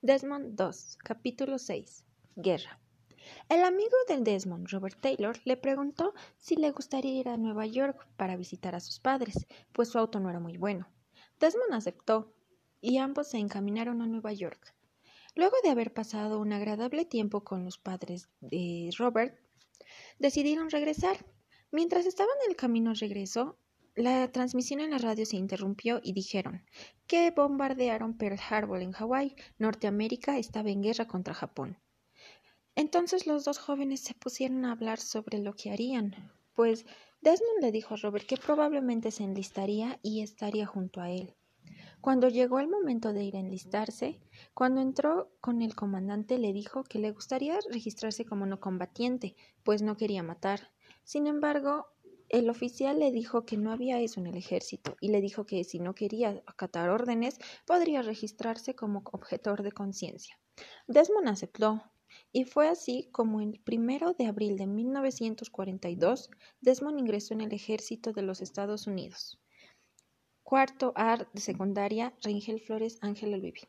Desmond 2, capítulo 6. Guerra. El amigo de Desmond, Robert Taylor, le preguntó si le gustaría ir a Nueva York para visitar a sus padres, pues su auto no era muy bueno. Desmond aceptó, y ambos se encaminaron a Nueva York. Luego de haber pasado un agradable tiempo con los padres de Robert, decidieron regresar. Mientras estaban en el camino regreso, la transmisión en la radio se interrumpió y dijeron que bombardearon Pearl Harbor en Hawái. Norteamérica estaba en guerra contra Japón. Entonces los dos jóvenes se pusieron a hablar sobre lo que harían, pues Desmond le dijo a Robert que probablemente se enlistaría y estaría junto a él. Cuando llegó el momento de ir a enlistarse, cuando entró con el comandante le dijo que le gustaría registrarse como no combatiente, pues no quería matar. Sin embargo, el oficial le dijo que no había eso en el ejército y le dijo que si no quería acatar órdenes podría registrarse como objetor de conciencia. Desmond aceptó, y fue así como el primero de abril de 1942 Desmond ingresó en el ejército de los Estados Unidos. Cuarto AR de secundaria, Rangel Flores Ángela Luivi.